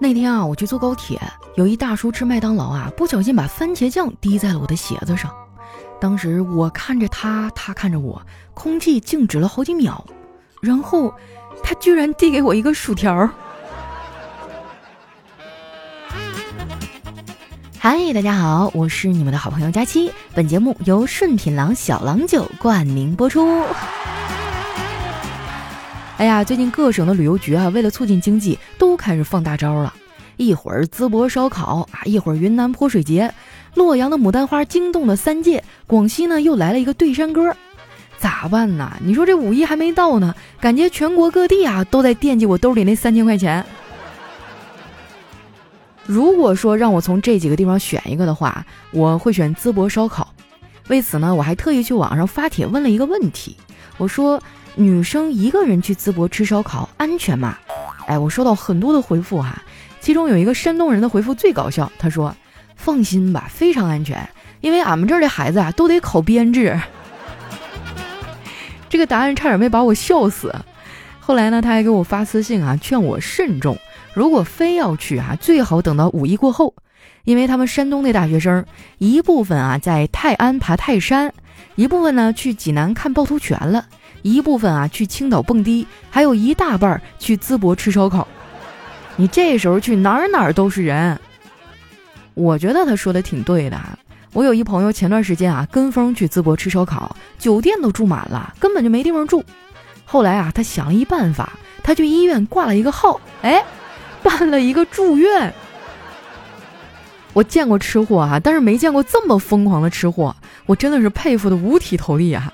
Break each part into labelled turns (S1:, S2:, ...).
S1: 那天啊，我去坐高铁，有一大叔吃麦当劳啊，不小心把番茄酱滴在了我的鞋子上。当时我看着他，他看着我，空气静止了好几秒，然后他居然递给我一个薯条。嗨，大家好，我是你们的好朋友佳期。本节目由顺品郎小郎酒冠名播出。哎呀，最近各省的旅游局啊，为了促进经济，都开始放大招了。一会儿淄博烧烤啊，一会儿云南泼水节，洛阳的牡丹花惊动了三界，广西呢又来了一个对山歌，咋办呢？你说这五一还没到呢，感觉全国各地啊都在惦记我兜里那三千块钱。如果说让我从这几个地方选一个的话，我会选淄博烧烤。为此呢，我还特意去网上发帖问了一个问题，我说。女生一个人去淄博吃烧烤安全吗？哎，我收到很多的回复哈，其中有一个山东人的回复最搞笑，他说：“放心吧，非常安全，因为俺们这儿的孩子啊都得考编制。”这个答案差点没把我笑死。后来呢，他还给我发私信啊，劝我慎重，如果非要去啊，最好等到五一过后，因为他们山东的大学生一部分啊在泰安爬泰山，一部分呢去济南看趵突泉了。一部分啊去青岛蹦迪，还有一大半去淄博吃烧烤。你这时候去哪儿哪儿都是人。我觉得他说的挺对的。我有一朋友前段时间啊跟风去淄博吃烧烤，酒店都住满了，根本就没地方住。后来啊他想了一办法，他去医院挂了一个号，哎，办了一个住院。我见过吃货啊，但是没见过这么疯狂的吃货，我真的是佩服的五体投地啊。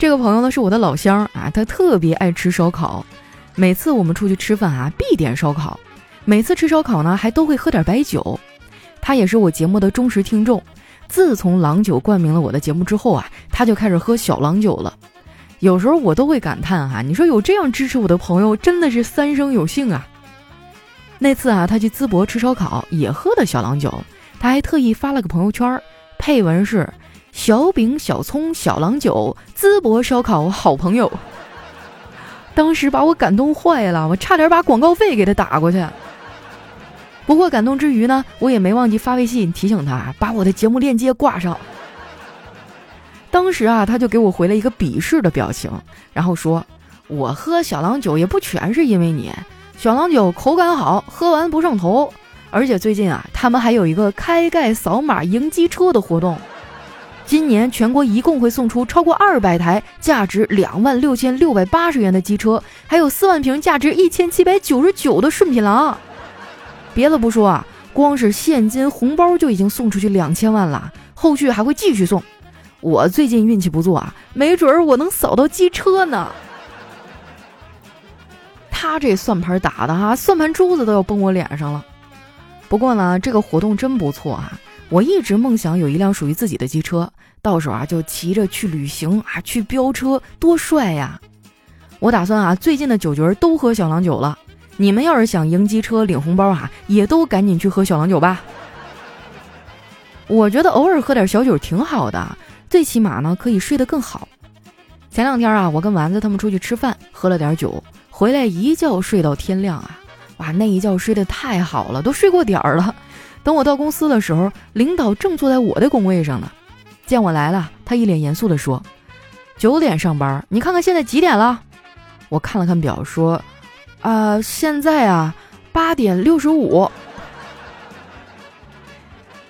S1: 这个朋友呢是我的老乡啊，他特别爱吃烧烤，每次我们出去吃饭啊必点烧烤，每次吃烧烤呢还都会喝点白酒。他也是我节目的忠实听众，自从郎酒冠名了我的节目之后啊，他就开始喝小郎酒了。有时候我都会感叹哈，你说有这样支持我的朋友真的是三生有幸啊。那次啊，他去淄博吃烧烤也喝的小郎酒，他还特意发了个朋友圈，配文是。小饼、小葱、小郎酒，淄博烧烤好朋友。当时把我感动坏了，我差点把广告费给他打过去。不过感动之余呢，我也没忘记发微信提醒他把我的节目链接挂上。当时啊，他就给我回了一个鄙视的表情，然后说：“我喝小郎酒也不全是因为你，小郎酒口感好，喝完不上头。而且最近啊，他们还有一个开盖扫码赢机车的活动。”今年全国一共会送出超过二百台价值两万六千六百八十元的机车，还有四万瓶价值一千七百九十九的顺品郎。别的不说啊，光是现金红包就已经送出去两千万了，后续还会继续送。我最近运气不错啊，没准儿我能扫到机车呢。他这算盘打的哈，算盘珠子都要崩我脸上了。不过呢，这个活动真不错啊。我一直梦想有一辆属于自己的机车，到时候啊就骑着去旅行啊，去飙车，多帅呀！我打算啊，最近的酒局都喝小郎酒了。你们要是想赢机车领红包啊，也都赶紧去喝小郎酒吧。我觉得偶尔喝点小酒挺好的，最起码呢可以睡得更好。前两天啊，我跟丸子他们出去吃饭，喝了点酒，回来一觉睡到天亮啊，哇，那一觉睡得太好了，都睡过点儿了。等我到公司的时候，领导正坐在我的工位上呢。见我来了，他一脸严肃地说：“九点上班，你看看现在几点了？”我看了看表，说：“啊，现在啊，八点六十五。”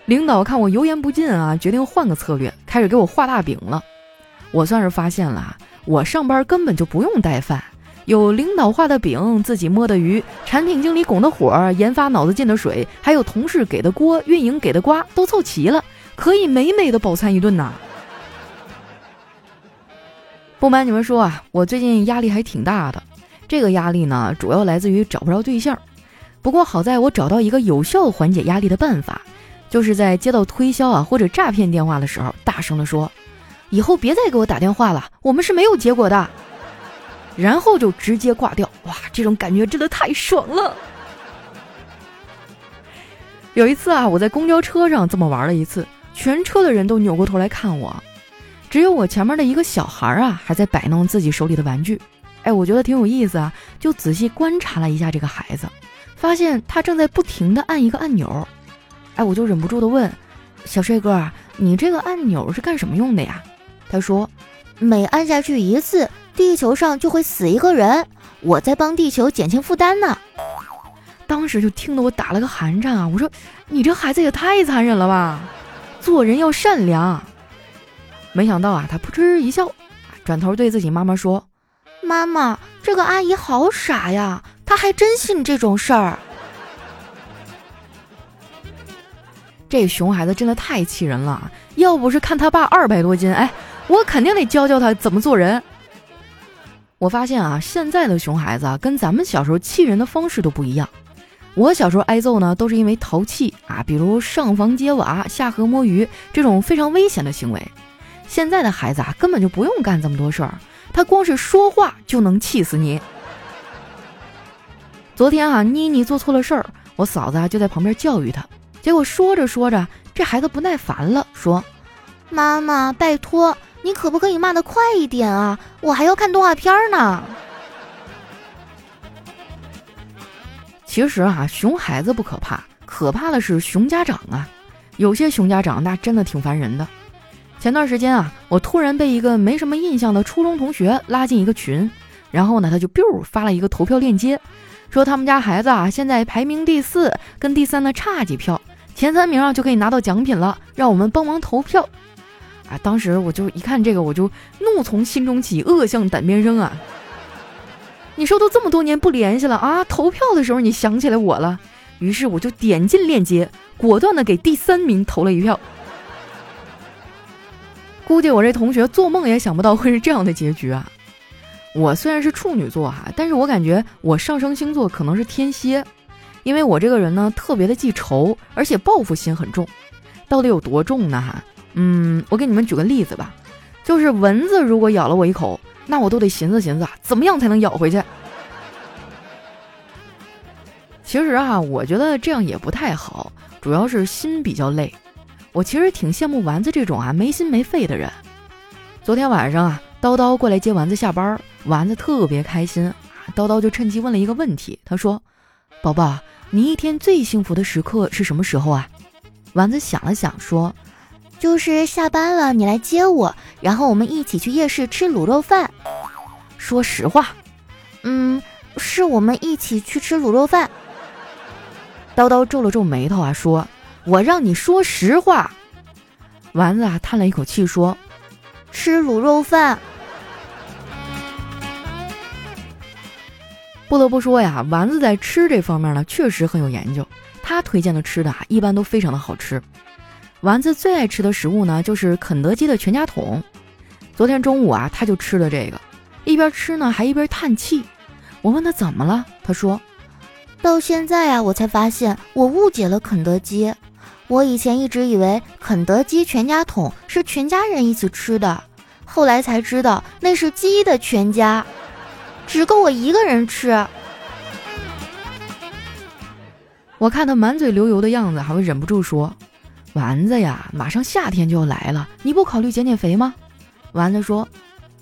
S1: 领导看我油盐不进啊，决定换个策略，开始给我画大饼了。我算是发现了，我上班根本就不用带饭。有领导画的饼，自己摸的鱼，产品经理拱的火，研发脑子进的水，还有同事给的锅，运营给的瓜，都凑齐了，可以美美的饱餐一顿呐。不瞒你们说啊，我最近压力还挺大的。这个压力呢，主要来自于找不着对象。不过好在我找到一个有效缓解压力的办法，就是在接到推销啊或者诈骗电话的时候，大声的说：“以后别再给我打电话了，我们是没有结果的。”然后就直接挂掉，哇，这种感觉真的太爽了。有一次啊，我在公交车上这么玩了一次，全车的人都扭过头来看我，只有我前面的一个小孩啊还在摆弄自己手里的玩具。哎，我觉得挺有意思啊，就仔细观察了一下这个孩子，发现他正在不停的按一个按钮。哎，我就忍不住的问：“小帅哥，你这个按钮是干什么用的呀？”
S2: 他说：“每按下去一次，地球上就会死一个人，我在帮地球减轻负担呢。”
S1: 当时就听得我打了个寒颤啊！我说：“你这孩子也太残忍了吧！做人要善良。”没想到啊，他扑哧一笑，转头对自己妈妈说。
S2: 妈妈，这个阿姨好傻呀，她还真信这种事儿。
S1: 这熊孩子真的太气人了，要不是看他爸二百多斤，哎，我肯定得教教他怎么做人。我发现啊，现在的熊孩子啊，跟咱们小时候气人的方式都不一样。我小时候挨揍呢，都是因为淘气啊，比如上房揭瓦、下河摸鱼这种非常危险的行为。现在的孩子啊，根本就不用干这么多事儿。他光是说话就能气死你。昨天啊，妮妮做错了事儿，我嫂子啊就在旁边教育她。结果说着说着，这孩子不耐烦了，说：“
S2: 妈妈，拜托，你可不可以骂的快一点啊？我还要看动画片呢。”
S1: 其实啊，熊孩子不可怕，可怕的是熊家长啊。有些熊家长那真的挺烦人的。前段时间啊，我突然被一个没什么印象的初中同学拉进一个群，然后呢，他就 biu 发了一个投票链接，说他们家孩子啊现在排名第四，跟第三呢差几票，前三名啊就可以拿到奖品了，让我们帮忙投票。啊，当时我就一看这个，我就怒从心中起，恶向胆边生啊！你说都这么多年不联系了啊，投票的时候你想起来我了，于是我就点进链接，果断的给第三名投了一票。估计我这同学做梦也想不到会是这样的结局啊！我虽然是处女座哈，但是我感觉我上升星座可能是天蝎，因为我这个人呢特别的记仇，而且报复心很重。到底有多重呢？哈，嗯，我给你们举个例子吧，就是蚊子如果咬了我一口，那我都得寻思寻思啊，怎么样才能咬回去？其实啊，我觉得这样也不太好，主要是心比较累。我其实挺羡慕丸子这种啊没心没肺的人。昨天晚上啊，叨叨过来接丸子下班，丸子特别开心。叨叨就趁机问了一个问题，他说：“宝宝，你一天最幸福的时刻是什么时候啊？”丸子想了想说：“
S2: 就是下班了，你来接我，然后我们一起去夜市吃卤肉饭。”
S1: 说实话，
S2: 嗯，是我们一起去吃卤肉饭。
S1: 叨叨皱了皱眉头啊，说。我让你说实话，丸子啊叹了一口气说：“
S2: 吃卤肉饭。”
S1: 不得不说呀，丸子在吃这方面呢确实很有研究。他推荐的吃的啊一般都非常的好吃。丸子最爱吃的食物呢就是肯德基的全家桶。昨天中午啊他就吃了这个，一边吃呢还一边叹气。我问他怎么了，他说：“
S2: 到现在啊我才发现我误解了肯德基。”我以前一直以为肯德基全家桶是全家人一起吃的，后来才知道那是鸡的全家，只够我一个人吃。
S1: 我看他满嘴流油的样子，还会忍不住说：“丸子呀，马上夏天就要来了，你不考虑减减肥吗？”
S2: 丸子说：“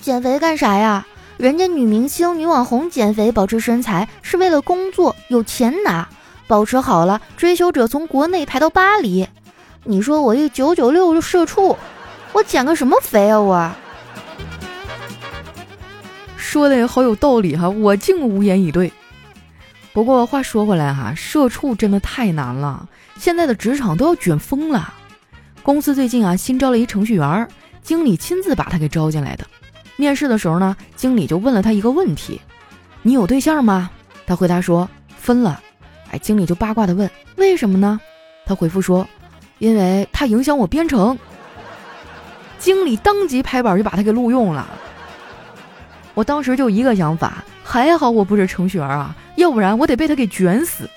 S2: 减肥干啥呀？人家女明星、女网红减肥保持身材是为了工作，有钱拿。”保持好了，追求者从国内排到巴黎。你说我一九九六社畜，我减个什么肥啊？我
S1: 说的也好有道理哈，我竟无言以对。不过话说回来哈，社畜真的太难了，现在的职场都要卷疯了。公司最近啊新招了一程序员，经理亲自把他给招进来的。面试的时候呢，经理就问了他一个问题：“你有对象吗？”他回答说：“分了。”哎，经理就八卦的问：“为什么呢？”他回复说：“因为他影响我编程。”经理当即拍板就把他给录用了。我当时就一个想法，还好我不是程序员啊，要不然我得被他给卷死。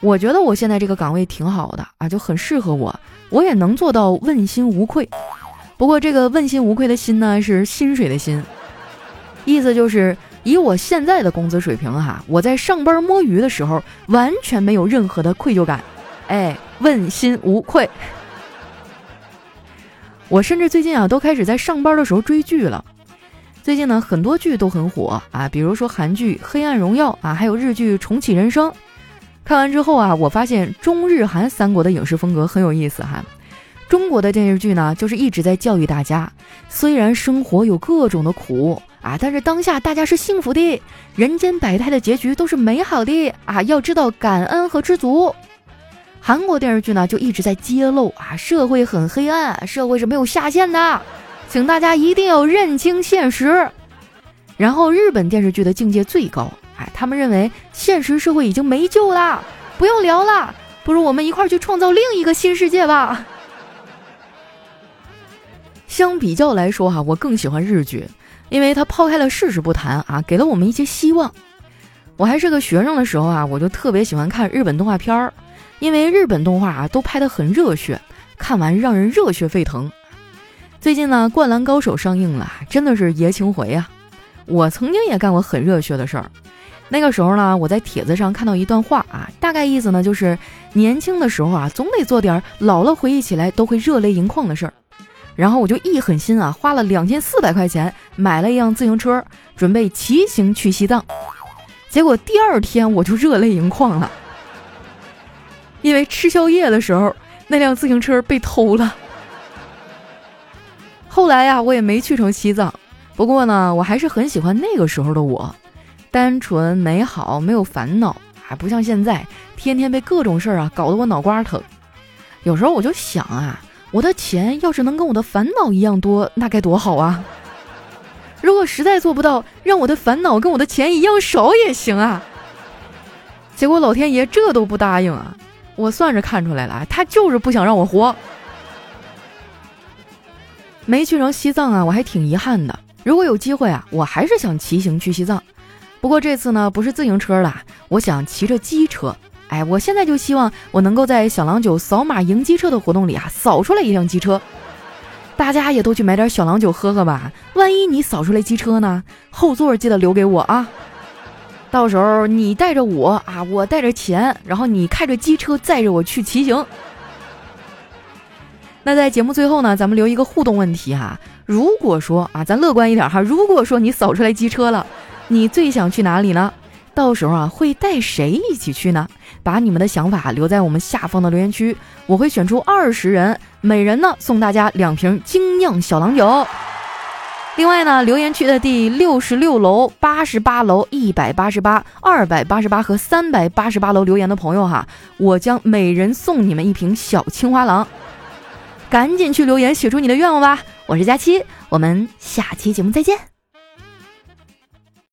S1: 我觉得我现在这个岗位挺好的啊，就很适合我，我也能做到问心无愧。不过这个问心无愧的心呢，是薪水的薪，意思就是。以我现在的工资水平，哈，我在上班摸鱼的时候完全没有任何的愧疚感，哎，问心无愧。我甚至最近啊，都开始在上班的时候追剧了。最近呢，很多剧都很火啊，比如说韩剧《黑暗荣耀》啊，还有日剧《重启人生》。看完之后啊，我发现中日韩三国的影视风格很有意思哈。中国的电视剧呢，就是一直在教育大家，虽然生活有各种的苦啊，但是当下大家是幸福的，人间百态的结局都是美好的啊，要知道感恩和知足。韩国电视剧呢，就一直在揭露啊，社会很黑暗，社会是没有下限的。请大家一定要认清现实。然后日本电视剧的境界最高，哎，他们认为现实社会已经没救了，不用聊了，不如我们一块儿去创造另一个新世界吧。相比较来说哈，我更喜欢日剧，因为它抛开了事实不谈啊，给了我们一些希望。我还是个学生的时候啊，我就特别喜欢看日本动画片儿，因为日本动画啊都拍得很热血，看完让人热血沸腾。最近呢，《灌篮高手》上映了，真的是爷青回啊！我曾经也干过很热血的事儿。那个时候呢，我在帖子上看到一段话啊，大概意思呢就是，年轻的时候啊，总得做点老了回忆起来都会热泪盈眶的事儿。然后我就一狠心啊，花了两千四百块钱买了一辆自行车，准备骑行去西藏。结果第二天我就热泪盈眶了，因为吃宵夜的时候那辆自行车被偷了。后来呀，我也没去成西藏。不过呢，我还是很喜欢那个时候的我，单纯美好，没有烦恼，还不像现在，天天被各种事儿啊搞得我脑瓜疼。有时候我就想啊，我的钱要是能跟我的烦恼一样多，那该多好啊！如果实在做不到，让我的烦恼跟我的钱一样少也行啊。结果老天爷这都不答应啊！我算是看出来了，他就是不想让我活。没去成西藏啊，我还挺遗憾的。如果有机会啊，我还是想骑行去西藏。不过这次呢，不是自行车了，我想骑着机车。哎，我现在就希望我能够在小郎酒扫码赢机车的活动里啊，扫出来一辆机车。大家也都去买点小郎酒喝喝吧。万一你扫出来机车呢？后座记得留给我啊。到时候你带着我啊，我带着钱，然后你开着机车载着我去骑行。那在节目最后呢，咱们留一个互动问题哈。如果说啊，咱乐观一点哈，如果说你扫出来机车了，你最想去哪里呢？到时候啊，会带谁一起去呢？把你们的想法留在我们下方的留言区，我会选出二十人，每人呢送大家两瓶精酿小郎酒。另外呢，留言区的第六十六楼、八十八楼、一百八十八、二百八十八和三百八十八楼留言的朋友哈，我将每人送你们一瓶小青花郎。赶紧去留言，写出你的愿望吧！我是佳期，我们下期节目再见。